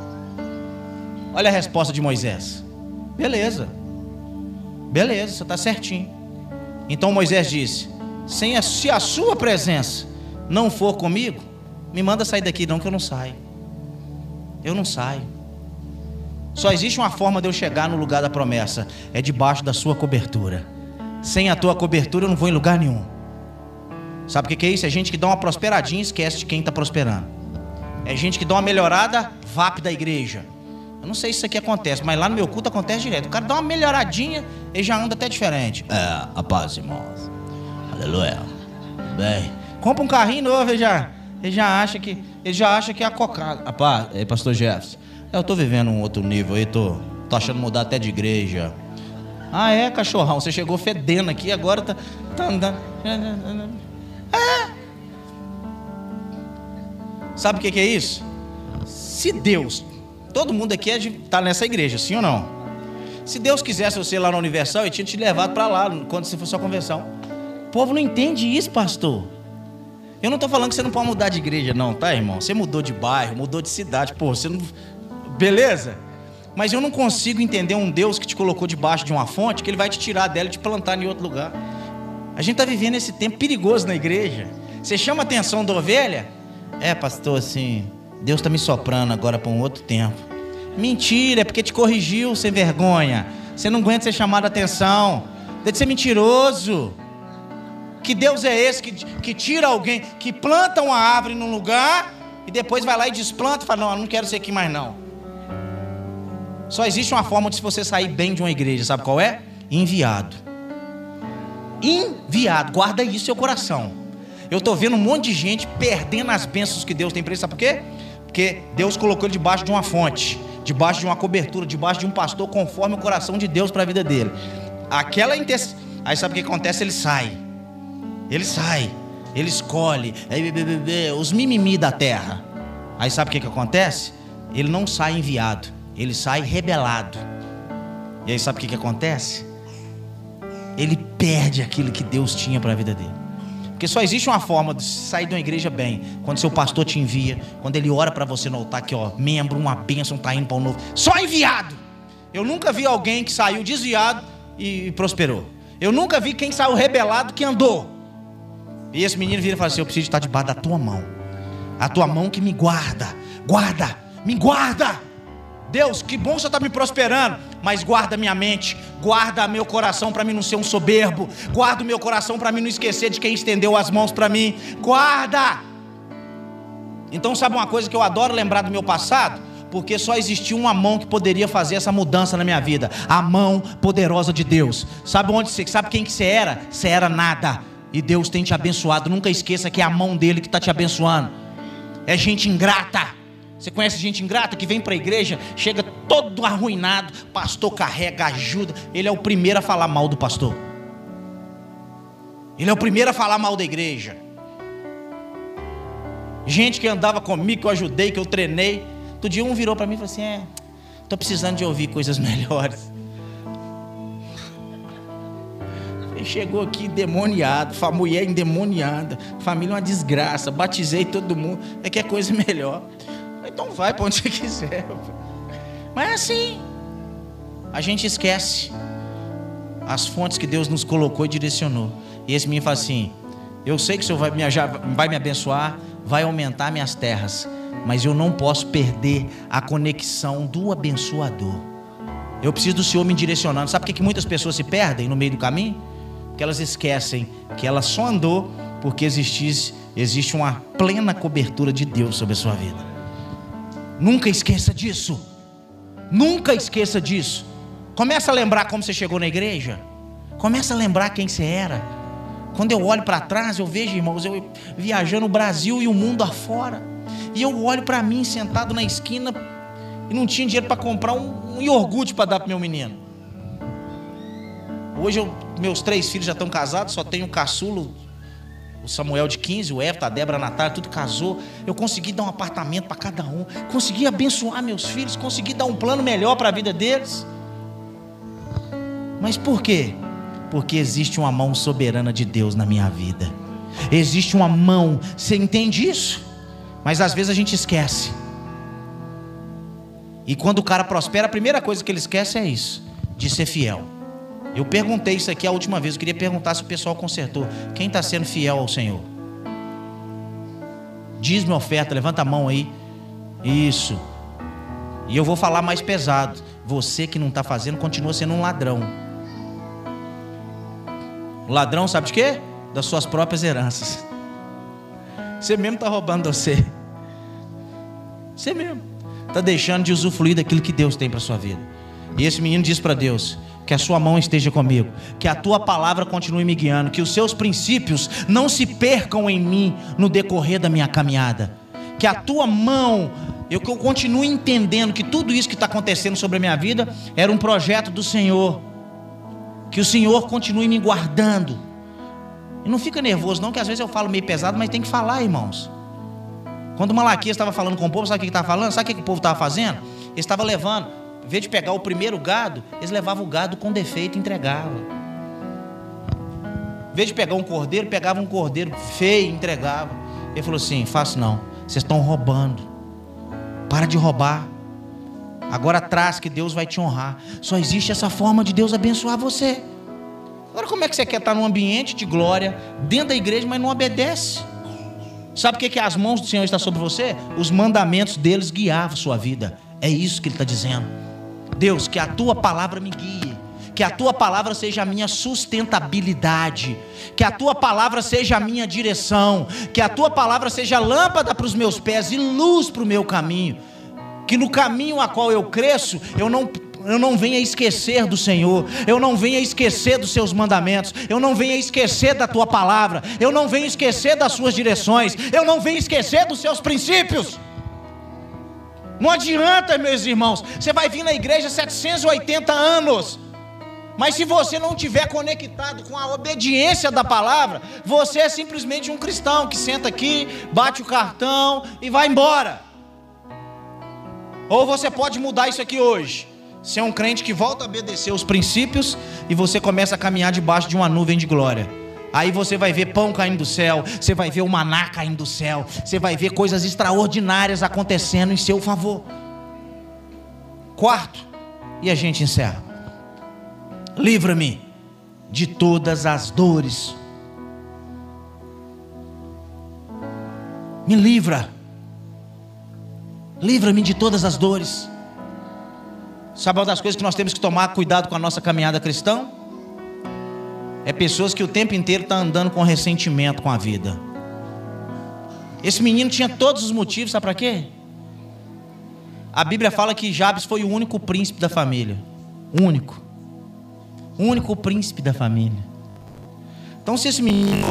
Olha a resposta de Moisés. Beleza. Beleza, você está certinho. Então Moisés disse: Sem a, se a sua presença não for comigo, me manda sair daqui, não, que eu não saio. Eu não saio. Só existe uma forma de eu chegar no lugar da promessa: é debaixo da sua cobertura. Sem a tua cobertura, eu não vou em lugar nenhum. Sabe o que é isso? É gente que dá uma prosperadinha e esquece de quem está prosperando. É gente que dá uma melhorada, vape da igreja. Eu não sei se isso aqui acontece, mas lá no meu culto acontece direto. O cara dá uma melhoradinha e já anda até diferente. É, a paz, irmãos. Aleluia. Bem, compra um carrinho novo e já, ele já acha que ele já acha que é a cocada. Rapaz, é, pastor Jefferson, eu tô vivendo um outro nível aí, tô, tô achando mudar até de igreja. Ah, é, cachorrão, você chegou fedendo aqui, agora tá, tá andando. É. Sabe o que, que é isso? Se Deus Todo mundo aqui é de tá nessa igreja, sim ou não? Se Deus quisesse você lá na Universal, ele tinha te levado para lá quando você fosse sua conversão. O povo não entende isso, pastor. Eu não estou falando que você não pode mudar de igreja, não, tá, irmão? Você mudou de bairro, mudou de cidade, pô, você não. Beleza? Mas eu não consigo entender um Deus que te colocou debaixo de uma fonte, que ele vai te tirar dela e te plantar em outro lugar. A gente está vivendo esse tempo perigoso na igreja. Você chama a atenção da ovelha? É, pastor, assim, Deus está me soprando agora para um outro tempo. Mentira, é porque te corrigiu sem vergonha. Você não aguenta ser chamado a atenção. Deve ser mentiroso. Que Deus é esse que, que tira alguém, que planta uma árvore num lugar e depois vai lá e desplanta e fala: Não, eu não quero ser aqui mais não. Só existe uma forma de você sair bem de uma igreja, sabe qual é? Enviado. Enviado, guarda isso seu coração. Eu estou vendo um monte de gente perdendo as bênçãos que Deus tem para ele, sabe por quê? Porque Deus colocou ele debaixo de uma fonte, debaixo de uma cobertura, debaixo de um pastor, conforme o coração de Deus para a vida dele. Aquela intenção. Aí sabe o que acontece? Ele sai. Ele sai. Ele escolhe. Os mimimi da terra. Aí sabe o que, que acontece? Ele não sai enviado. Ele sai rebelado. E aí sabe o que, que acontece? Ele perde aquilo que Deus tinha para a vida dele. Porque só existe uma forma de sair de uma igreja bem, quando seu pastor te envia, quando ele ora para você no altar, que ó, membro, uma bênção, tá indo para um novo. Só enviado. Eu nunca vi alguém que saiu desviado e prosperou. Eu nunca vi quem saiu rebelado que andou. E esse menino vira e fala assim: Eu preciso estar debaixo da tua mão. A tua mão que me guarda. Guarda, me guarda. Deus, que bom você está me prosperando, mas guarda minha mente, guarda meu coração para mim não ser um soberbo, guarda o meu coração para mim não esquecer de quem estendeu as mãos para mim, guarda. Então, sabe uma coisa que eu adoro lembrar do meu passado? Porque só existia uma mão que poderia fazer essa mudança na minha vida, a mão poderosa de Deus. Sabe onde você, sabe quem que você era? Você era nada. E Deus tem te abençoado. Nunca esqueça que é a mão dele que está te abençoando. É gente ingrata Você conhece gente ingrata que vem para a igreja, chega todo arruinado, pastor carrega, ajuda. Ele é o primeiro a falar mal do pastor. Ele é o primeiro a falar mal da igreja. Gente que andava comigo, que eu ajudei, que eu treinei. Todo dia um virou para mim e falou assim: É, estou precisando de ouvir coisas melhores. Chegou aqui endemoniado, mulher endemoniada, família uma desgraça, batizei todo mundo, é que é coisa melhor. Então vai para onde você quiser. Mas é assim. A gente esquece as fontes que Deus nos colocou e direcionou. E esse menino fala assim: Eu sei que o Senhor vai me, vai me abençoar, vai aumentar minhas terras, mas eu não posso perder a conexão do abençoador. Eu preciso do Senhor me direcionando. Sabe por que muitas pessoas se perdem no meio do caminho? Porque elas esquecem que ela só andou porque existe, existe uma plena cobertura de Deus sobre a sua vida. Nunca esqueça disso. Nunca esqueça disso. Começa a lembrar como você chegou na igreja. Começa a lembrar quem você era. Quando eu olho para trás, eu vejo, irmãos, eu viajando o Brasil e o mundo afora. E eu olho para mim sentado na esquina e não tinha dinheiro para comprar um, um iogurte para dar para meu menino. Hoje eu, meus três filhos já estão casados, só tenho o caçulo o Samuel de 15, o Everton, a Débora, a Natália, tudo casou. Eu consegui dar um apartamento para cada um. Consegui abençoar meus filhos. Consegui dar um plano melhor para a vida deles. Mas por quê? Porque existe uma mão soberana de Deus na minha vida. Existe uma mão, você entende isso? Mas às vezes a gente esquece. E quando o cara prospera, a primeira coisa que ele esquece é isso: de ser fiel. Eu perguntei isso aqui a última vez. Eu queria perguntar se o pessoal consertou. Quem está sendo fiel ao Senhor? Diz-me oferta, levanta a mão aí. Isso. E eu vou falar mais pesado. Você que não está fazendo, continua sendo um ladrão. ladrão, sabe de quê? Das suas próprias heranças. Você mesmo está roubando você. Você mesmo. Está deixando de usufruir daquilo que Deus tem para sua vida. E esse menino diz para Deus: que a sua mão esteja comigo, que a tua palavra continue me guiando, que os seus princípios não se percam em mim no decorrer da minha caminhada, que a tua mão, eu que eu continue entendendo que tudo isso que está acontecendo sobre a minha vida era um projeto do Senhor, que o Senhor continue me guardando. E não fica nervoso, não, que às vezes eu falo meio pesado, mas tem que falar, irmãos. Quando Malaquias estava falando com o povo, sabe o que estava falando? Sabe o que o povo estava fazendo? Ele estava levando em vez de pegar o primeiro gado, eles levavam o gado com defeito e entregavam. Em vez de pegar um cordeiro, pegavam um cordeiro feio e entregavam. Ele falou assim: faça não, vocês estão roubando. Para de roubar. Agora traz que Deus vai te honrar. Só existe essa forma de Deus abençoar você. Agora, como é que você quer estar num ambiente de glória, dentro da igreja, mas não obedece? Sabe o que, que as mãos do Senhor estão sobre você? Os mandamentos deles guiavam sua vida. É isso que ele está dizendo. Deus, que a tua palavra me guie, que a tua palavra seja a minha sustentabilidade, que a tua palavra seja a minha direção, que a tua palavra seja lâmpada para os meus pés e luz para o meu caminho. Que no caminho a qual eu cresço, eu não eu não venha esquecer do Senhor, eu não venha esquecer dos seus mandamentos, eu não venha esquecer da tua palavra, eu não venha esquecer das suas direções, eu não venha esquecer dos seus princípios. Não adianta, meus irmãos, você vai vir na igreja 780 anos. Mas se você não tiver conectado com a obediência da palavra, você é simplesmente um cristão que senta aqui, bate o cartão e vai embora. Ou você pode mudar isso aqui hoje. Ser um crente que volta a obedecer os princípios e você começa a caminhar debaixo de uma nuvem de glória. Aí você vai ver pão caindo do céu, você vai ver o maná caindo do céu, você vai ver coisas extraordinárias acontecendo em seu favor. Quarto, e a gente encerra. Livra-me de todas as dores. Me livra. Livra-me de todas as dores. Sabe uma das coisas que nós temos que tomar cuidado com a nossa caminhada cristã? É pessoas que o tempo inteiro estão tá andando com ressentimento com a vida. Esse menino tinha todos os motivos, sabe para quê? A Bíblia fala que Jabes foi o único príncipe da família. Único. O único príncipe da família. Então, se esse menino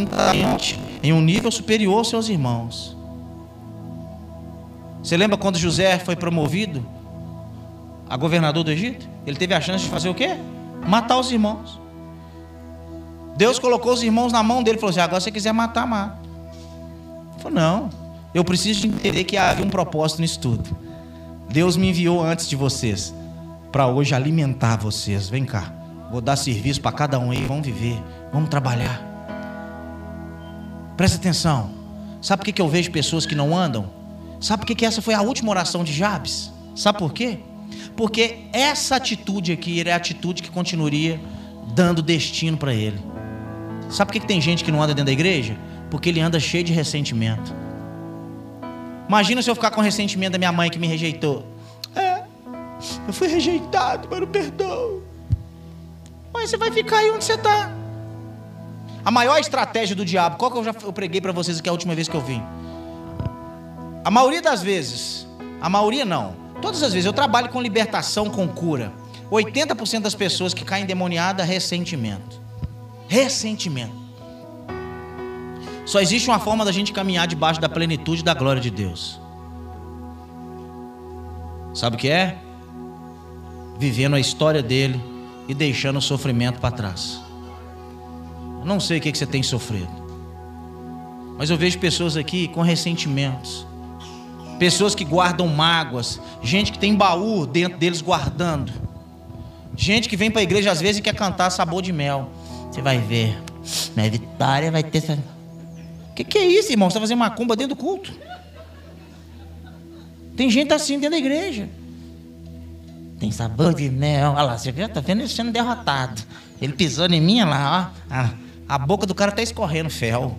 está em um nível superior aos seus irmãos, Você lembra quando José foi promovido a governador do Egito? Ele teve a chance de fazer o quê? Matar os irmãos. Deus colocou os irmãos na mão dele e falou assim: agora você quiser matar, mata. Ele falou: não, eu preciso de entender que havia um propósito nisso tudo. Deus me enviou antes de vocês para hoje alimentar vocês. Vem cá, vou dar serviço para cada um aí, vamos viver, vamos trabalhar. Presta atenção. Sabe por que eu vejo pessoas que não andam? Sabe por que essa foi a última oração de Jabes? Sabe por quê? Porque essa atitude aqui é a atitude que continuaria dando destino para ele. Sabe por que tem gente que não anda dentro da igreja? Porque ele anda cheio de ressentimento. Imagina se eu ficar com ressentimento da minha mãe que me rejeitou. É, eu fui rejeitado, mas não perdão. Mas você vai ficar aí onde você está. A maior estratégia do diabo, qual que eu já preguei para vocês aqui a última vez que eu vim? A maioria das vezes, a maioria não, todas as vezes eu trabalho com libertação, com cura. 80% das pessoas que caem endemoniadas, ressentimento. Ressentimento. Só existe uma forma da gente caminhar debaixo da plenitude da glória de Deus. Sabe o que é? Vivendo a história dele e deixando o sofrimento para trás. Eu não sei o que você tem sofrido, mas eu vejo pessoas aqui com ressentimentos, pessoas que guardam mágoas, gente que tem baú dentro deles guardando, gente que vem para a igreja às vezes e quer cantar sabor de mel. Você vai ver, minha vitória vai ter que, que é isso, irmão? Você está fazendo macumba dentro do culto? Tem gente assim dentro da igreja. Tem sabor de mel. Olha lá, você viu? Tá vendo ele sendo derrotado. Ele pisou em mim, olha lá. A, a boca do cara tá escorrendo fel.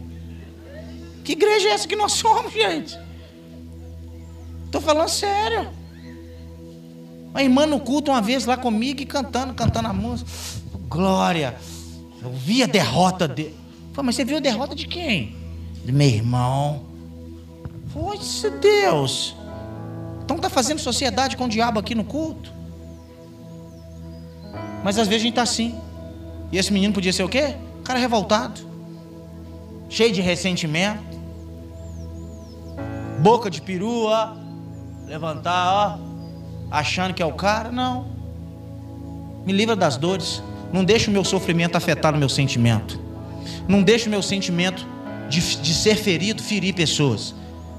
Que igreja é essa que nós somos, gente? Tô falando sério. Uma irmã no culto uma vez lá comigo e cantando, cantando a música. Glória. Eu vi a derrota dele. Falei, mas você viu a derrota de quem? do meu irmão. Poxa Deus. Então está fazendo sociedade com o diabo aqui no culto. Mas às vezes a gente está assim. E esse menino podia ser o quê? cara revoltado. Cheio de ressentimento. Boca de perua. Levantar, ó. Achando que é o cara. Não. Me livra das dores. Não deixa o meu sofrimento afetar o meu sentimento. Não deixa o meu sentimento de, de ser ferido, ferir pessoas.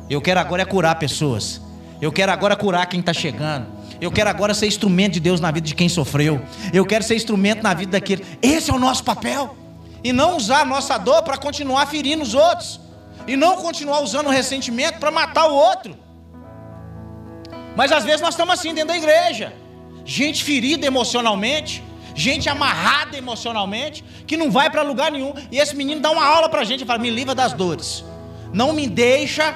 Eu quero agora é curar pessoas. Eu quero agora curar quem está chegando. Eu quero agora ser instrumento de Deus na vida de quem sofreu. Eu quero ser instrumento na vida daquele. Esse é o nosso papel. E não usar a nossa dor para continuar ferindo os outros. E não continuar usando o ressentimento para matar o outro. Mas às vezes nós estamos assim dentro da igreja. Gente ferida emocionalmente, gente amarrada emocionalmente, que não vai para lugar nenhum. E esse menino dá uma aula para a gente e fala: me livra das dores. Não me deixa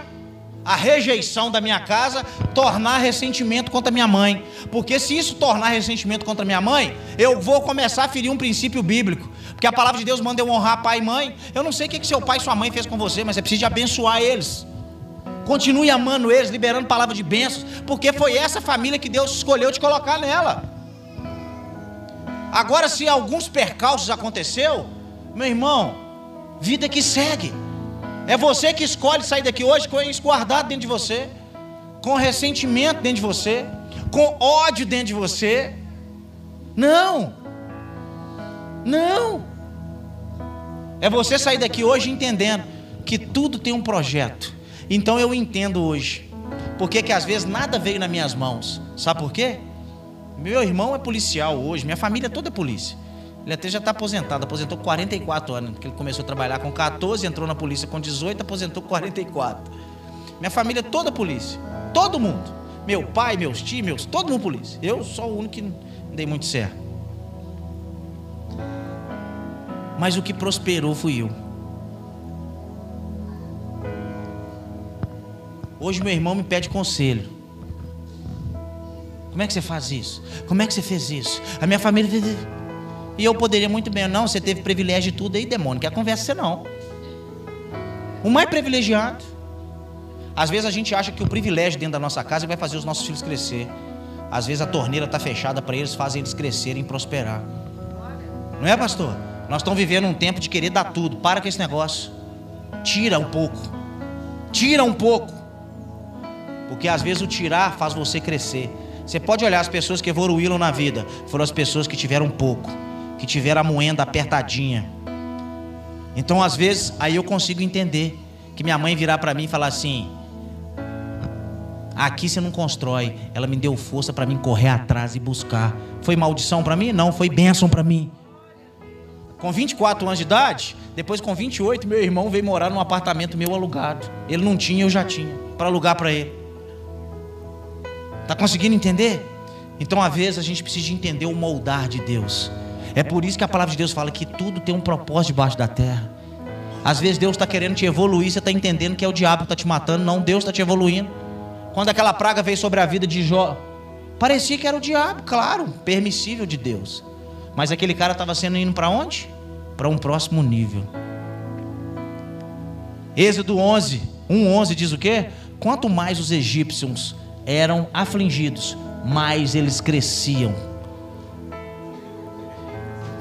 a rejeição da minha casa tornar ressentimento contra minha mãe. Porque se isso tornar ressentimento contra minha mãe, eu vou começar a ferir um princípio bíblico. Porque a palavra de Deus manda eu honrar pai e mãe. Eu não sei o que, que seu pai e sua mãe fez com você, mas é preciso abençoar eles. Continue amando eles, liberando palavra de bênçãos, porque foi essa família que Deus escolheu te colocar nela. Agora, se alguns percalços aconteceu, meu irmão, vida que segue. É você que escolhe sair daqui hoje com isso guardado dentro de você, com ressentimento dentro de você, com ódio dentro de você. Não. Não. É você sair daqui hoje entendendo que tudo tem um projeto. Então eu entendo hoje. Porque que às vezes nada veio nas minhas mãos. Sabe por quê? Meu irmão é policial hoje, minha família toda é polícia. Ele até já está aposentado, aposentou 44 anos, porque ele começou a trabalhar com 14, entrou na polícia com 18, aposentou 44. Minha família toda polícia, todo mundo. Meu pai, meus tios, meus, todo mundo polícia. Eu sou o único que não dei muito certo. Mas o que prosperou fui eu. Hoje meu irmão me pede conselho. Como é que você faz isso? Como é que você fez isso? A minha família. E eu poderia muito bem, não, você teve privilégio de tudo aí, demônio, quer conversa você não. O mais privilegiado. Às vezes a gente acha que o privilégio dentro da nossa casa vai fazer os nossos filhos crescer. Às vezes a torneira está fechada para eles, fazem eles crescerem e prosperar. Não é, pastor? Nós estamos vivendo um tempo de querer dar tudo. Para com esse negócio. Tira um pouco. Tira um pouco. Porque às vezes o tirar faz você crescer. Você pode olhar as pessoas que evoluíram na vida, foram as pessoas que tiveram pouco, que tiveram a moenda apertadinha. Então, às vezes, aí eu consigo entender que minha mãe virar para mim e falar assim: Aqui você não constrói. Ela me deu força para mim correr atrás e buscar. Foi maldição para mim? Não, foi bênção para mim. Com 24 anos de idade, depois com 28, meu irmão veio morar num apartamento meu alugado. Ele não tinha, eu já tinha, para alugar para ele. Tá conseguindo entender? Então, às vezes, a gente precisa entender o moldar de Deus. É por isso que a palavra de Deus fala que tudo tem um propósito debaixo da terra. Às vezes Deus está querendo te evoluir, você está entendendo que é o diabo que está te matando, não, Deus está te evoluindo. Quando aquela praga veio sobre a vida de Jó, parecia que era o diabo, claro, permissível de Deus. Mas aquele cara estava sendo indo para onde? Para um próximo nível. Êxodo 11, 1:11 diz o quê? Quanto mais os egípcios eram afligidos, mais eles cresciam.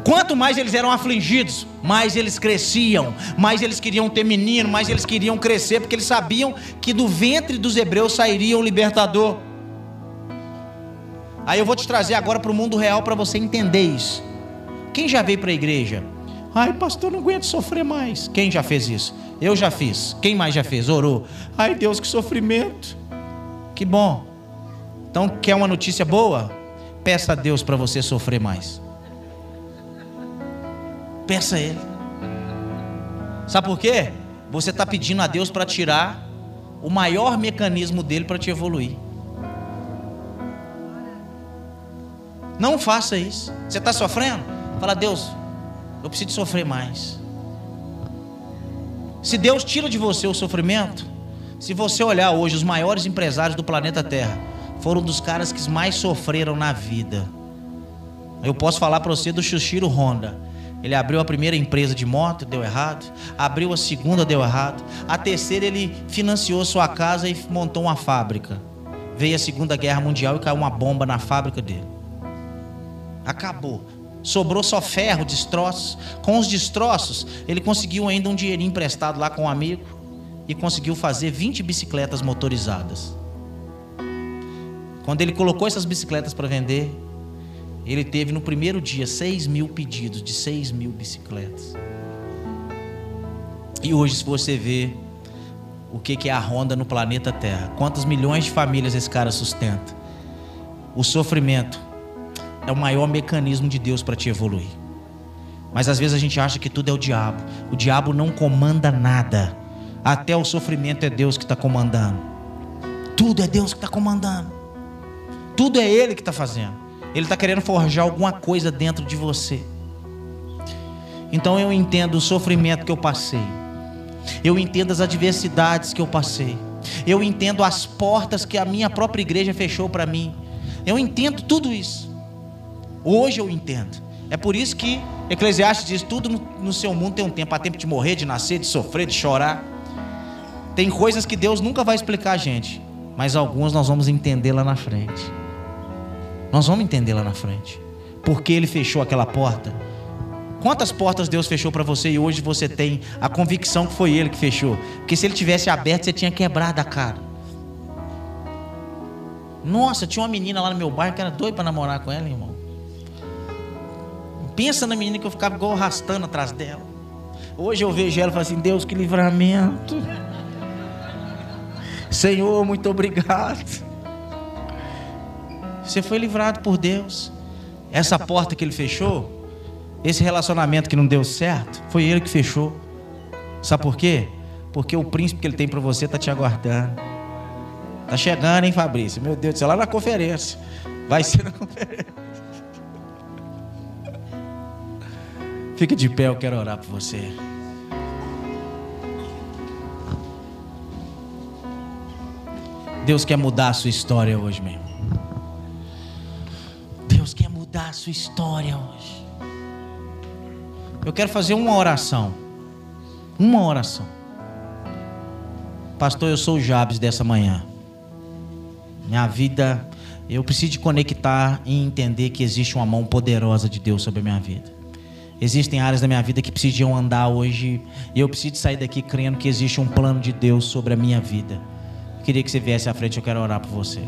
Quanto mais eles eram afligidos, mais eles cresciam, mais eles queriam ter menino, mais eles queriam crescer, porque eles sabiam que do ventre dos hebreus sairia um libertador. Aí eu vou te trazer agora para o mundo real para você entender isso. Quem já veio para a igreja? Ai, pastor, não aguento sofrer mais. Quem já fez isso? Eu já fiz. Quem mais já fez? Orou. Ai, Deus, que sofrimento. Que bom. Então, quer uma notícia boa? Peça a Deus para você sofrer mais. Peça a Ele. Sabe por quê? Você está pedindo a Deus para tirar o maior mecanismo dele para te evoluir. Não faça isso. Você está sofrendo? Fala, Deus, eu preciso sofrer mais. Se Deus tira de você o sofrimento, se você olhar hoje, os maiores empresários do planeta Terra foram dos caras que mais sofreram na vida. Eu posso falar para você do Shushiro Honda. Ele abriu a primeira empresa de moto, deu errado. Abriu a segunda, deu errado. A terceira, ele financiou sua casa e montou uma fábrica. Veio a Segunda Guerra Mundial e caiu uma bomba na fábrica dele. Acabou. Sobrou só ferro, destroços. Com os destroços, ele conseguiu ainda um dinheirinho emprestado lá com um amigo e conseguiu fazer 20 bicicletas motorizadas. Quando ele colocou essas bicicletas para vender, ele teve no primeiro dia 6 mil pedidos de 6 mil bicicletas. E hoje, se você vê o que é a Honda no planeta Terra, quantas milhões de famílias esse cara sustenta, o sofrimento é o maior mecanismo de Deus para te evoluir. Mas às vezes a gente acha que tudo é o diabo. O diabo não comanda nada. Até o sofrimento é Deus que está comandando. Tudo é Deus que está comandando. Tudo é Ele que está fazendo. Ele está querendo forjar alguma coisa dentro de você. Então eu entendo o sofrimento que eu passei. Eu entendo as adversidades que eu passei. Eu entendo as portas que a minha própria igreja fechou para mim. Eu entendo tudo isso. Hoje eu entendo. É por isso que Eclesiastes diz: tudo no, seu mundo tem um tempo. Há tempo de morrer, de nascer, de sofrer, de chorar. Tem coisas que Deus nunca vai explicar a gente, mas algumas nós vamos entender lá na frente. Nós vamos entender lá na frente. Porque Ele fechou aquela porta. Quantas portas Deus fechou para você e hoje você tem a convicção que foi Ele que fechou? Porque se Ele tivesse aberto, você tinha quebrado a cara. Nossa, tinha uma menina lá no meu bairro que era doida para namorar com ela, irmão. Pensa na menina que eu ficava igual arrastando atrás dela. Hoje eu vejo ela e falo assim: Deus, que livramento. Senhor, muito obrigado. Você foi livrado por Deus. Essa porta que Ele fechou, esse relacionamento que não deu certo, foi Ele que fechou. Sabe por quê? Porque o príncipe que Ele tem para você está te aguardando. Tá chegando, hein, Fabrício? Meu Deus do céu, lá na conferência. Vai ser na conferência. Fique de pé, eu quero orar por você. Deus quer mudar a sua história hoje mesmo. Deus quer mudar a sua história hoje. Eu quero fazer uma oração. Uma oração. Pastor, eu sou o Jabes dessa manhã. Minha vida, eu preciso de conectar e entender que existe uma mão poderosa de Deus sobre a minha vida. Existem áreas da minha vida que precisam andar hoje. E eu preciso sair daqui crendo que existe um plano de Deus sobre a minha vida. Queria que você viesse à frente, eu quero orar por você.